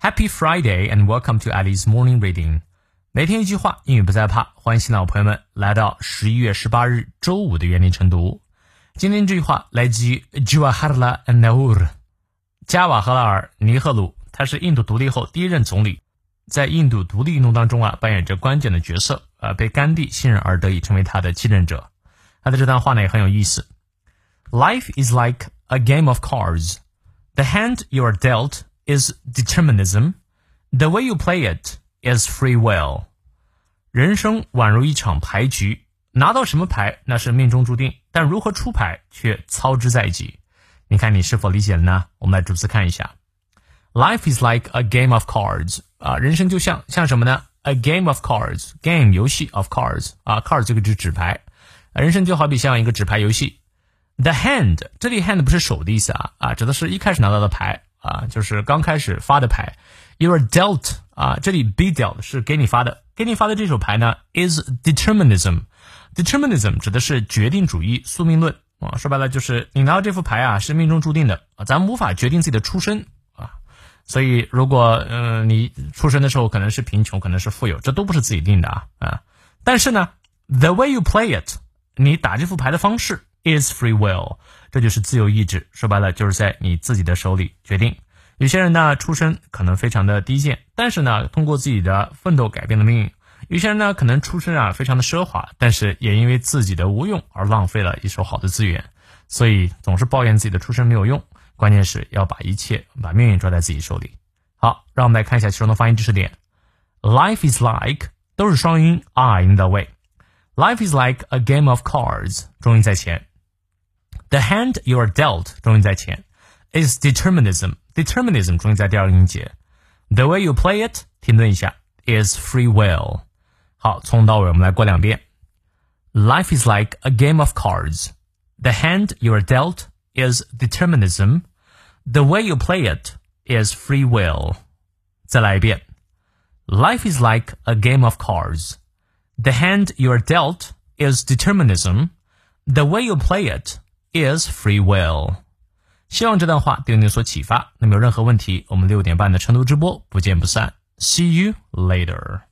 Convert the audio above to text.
Happy Friday and welcome to Ali's Morning Reading。每天一句话，英语不再怕。欢迎新老朋友们来到十一月十八日周五的原理晨读。今天这句话来自于 Jawaharlal Nehru，加瓦赫拉尔·尼赫鲁，他是印度独立后第一任总理，在印度独立运动当中啊扮演着关键的角色，呃，被甘地信任而得以成为他的继任者。他的这段话呢也很有意思。Life is like a game of cards. The hand you are dealt is determinism. The way you play it is free will. 人生宛如一场牌局，拿到什么牌那是命中注定，但如何出牌却操之在己。你看你是否理解了呢？我们来逐词看一下。Life is like a game of cards 啊，人生就像像什么呢？A game of cards，game 游戏 of cards 啊，cards 这个指纸牌，人生就好比像一个纸牌游戏。The hand 这里 hand 不是手的意思啊啊，指的是一开始拿到的牌 啊，就是刚开始发的牌。You are dealt 啊，这里 be dealt 是给你发的，给你发的这手牌呢 is determinism。determinism 指的是决定主义、宿命论啊，说白了就是你拿到这副牌啊是命中注定的啊，咱们无法决定自己的出身啊，所以如果嗯你出生的时候可能是贫穷，可能是富有，这都不是自己定的啊啊，但是呢，the way you play it，你打这副牌的方式。Is free will，这就是自由意志。说白了，就是在你自己的手里决定。有些人呢，出身可能非常的低贱，但是呢，通过自己的奋斗改变了命运。有些人呢，可能出身啊非常的奢华，但是也因为自己的无用而浪费了一手好的资源。所以总是抱怨自己的出身没有用，关键是要把一切把命运抓在自己手里。好，让我们来看一下其中的发音知识点。Life is like 都是双音 i in the way。Life is like a game of cards，重音在前。The hand you are dealt 重音在前，is determinism determinism 重音在第二个音节。The way you play it 停顿一下，is free will。好，从头到尾我们来过两遍。Life is like a game of cards. The hand you are dealt is determinism. The way you play it is free will. 再来一遍。Life is like a game of cards. The hand you are dealt is determinism. The way you play it is free will。希望这段话对你有所启发。那么有任何问题，我们六点半的成都直播不见不散。See you later.